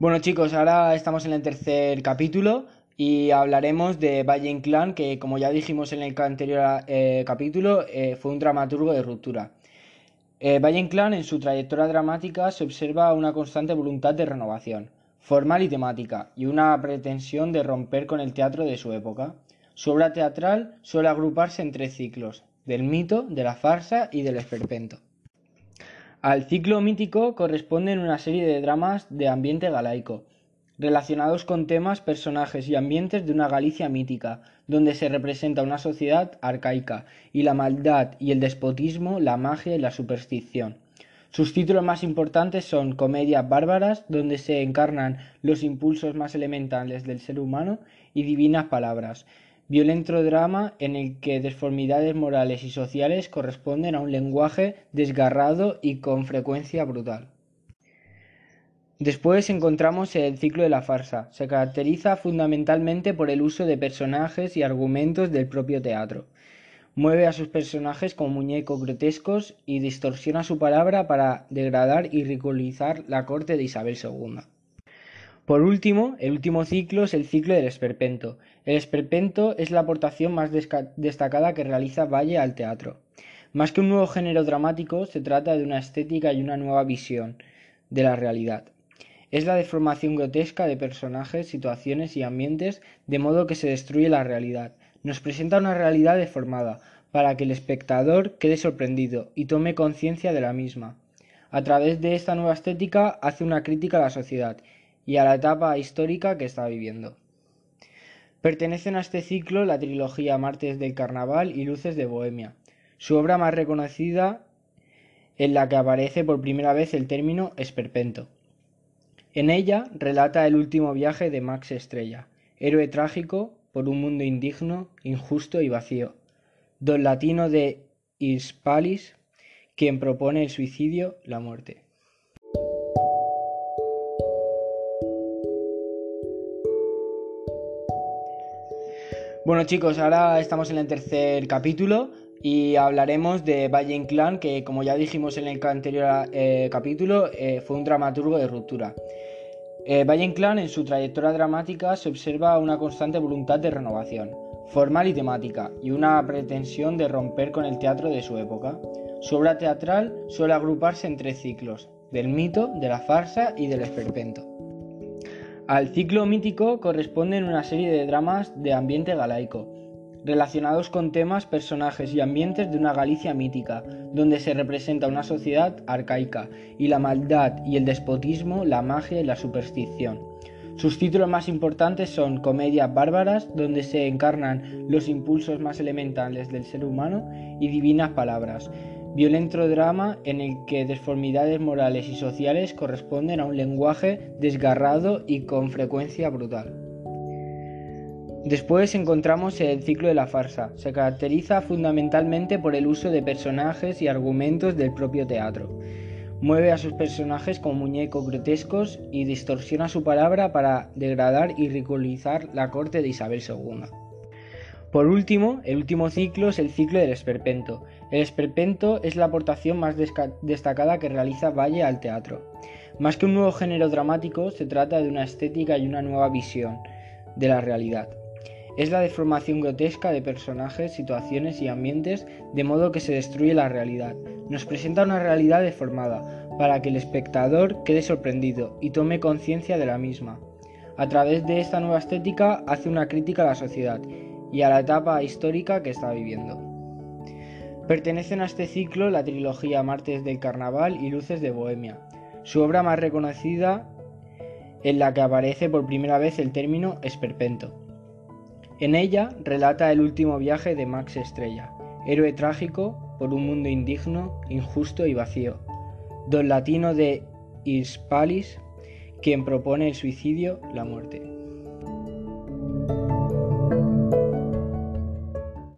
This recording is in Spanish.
Bueno chicos, ahora estamos en el tercer capítulo y hablaremos de Valle Inclán, que como ya dijimos en el anterior eh, capítulo, eh, fue un dramaturgo de ruptura. Eh, Valle Inclán en su trayectoria dramática se observa una constante voluntad de renovación, formal y temática, y una pretensión de romper con el teatro de su época. Su obra teatral suele agruparse en tres ciclos, del mito, de la farsa y del esperpento. Al ciclo mítico corresponden una serie de dramas de ambiente galaico, relacionados con temas, personajes y ambientes de una Galicia mítica, donde se representa una sociedad arcaica, y la maldad y el despotismo, la magia y la superstición. Sus títulos más importantes son Comedias bárbaras, donde se encarnan los impulsos más elementales del ser humano, y Divinas palabras, violento drama en el que deformidades morales y sociales corresponden a un lenguaje desgarrado y con frecuencia brutal. Después encontramos el ciclo de la farsa. Se caracteriza fundamentalmente por el uso de personajes y argumentos del propio teatro. Mueve a sus personajes como muñecos grotescos y distorsiona su palabra para degradar y ridiculizar la corte de Isabel II. Por último, el último ciclo es el ciclo del esperpento. El esperpento es la aportación más destacada que realiza Valle al teatro. Más que un nuevo género dramático, se trata de una estética y una nueva visión de la realidad. Es la deformación grotesca de personajes, situaciones y ambientes de modo que se destruye la realidad. Nos presenta una realidad deformada, para que el espectador quede sorprendido y tome conciencia de la misma. A través de esta nueva estética hace una crítica a la sociedad y a la etapa histórica que está viviendo. Pertenecen a este ciclo la trilogía Martes del Carnaval y Luces de Bohemia, su obra más reconocida en la que aparece por primera vez el término esperpento. En ella relata el último viaje de Max Estrella, héroe trágico por un mundo indigno, injusto y vacío, don latino de Hispalis, quien propone el suicidio, la muerte. Bueno chicos, ahora estamos en el tercer capítulo y hablaremos de Valle Inclán, que como ya dijimos en el anterior eh, capítulo, eh, fue un dramaturgo de ruptura. Eh, Valle Inclán en su trayectoria dramática se observa una constante voluntad de renovación, formal y temática, y una pretensión de romper con el teatro de su época. Su obra teatral suele agruparse en tres ciclos, del mito, de la farsa y del esperpento. Al ciclo mítico corresponden una serie de dramas de ambiente galaico, relacionados con temas, personajes y ambientes de una Galicia mítica, donde se representa una sociedad arcaica, y la maldad y el despotismo, la magia y la superstición. Sus títulos más importantes son Comedias bárbaras, donde se encarnan los impulsos más elementales del ser humano, y Divinas palabras, violento drama en el que deformidades morales y sociales corresponden a un lenguaje desgarrado y con frecuencia brutal. Después encontramos el ciclo de la farsa. Se caracteriza fundamentalmente por el uso de personajes y argumentos del propio teatro. Mueve a sus personajes como muñecos grotescos y distorsiona su palabra para degradar y ridiculizar la corte de Isabel II. Por último, el último ciclo es el ciclo del esperpento. El esperpento es la aportación más destacada que realiza Valle al teatro. Más que un nuevo género dramático, se trata de una estética y una nueva visión de la realidad. Es la deformación grotesca de personajes, situaciones y ambientes de modo que se destruye la realidad. Nos presenta una realidad deformada, para que el espectador quede sorprendido y tome conciencia de la misma. A través de esta nueva estética hace una crítica a la sociedad y a la etapa histórica que está viviendo. Pertenecen a este ciclo la trilogía Martes del Carnaval y Luces de Bohemia, su obra más reconocida en la que aparece por primera vez el término esperpento. En ella relata el último viaje de Max Estrella, héroe trágico por un mundo indigno, injusto y vacío, don latino de Hispalis, quien propone el suicidio, la muerte.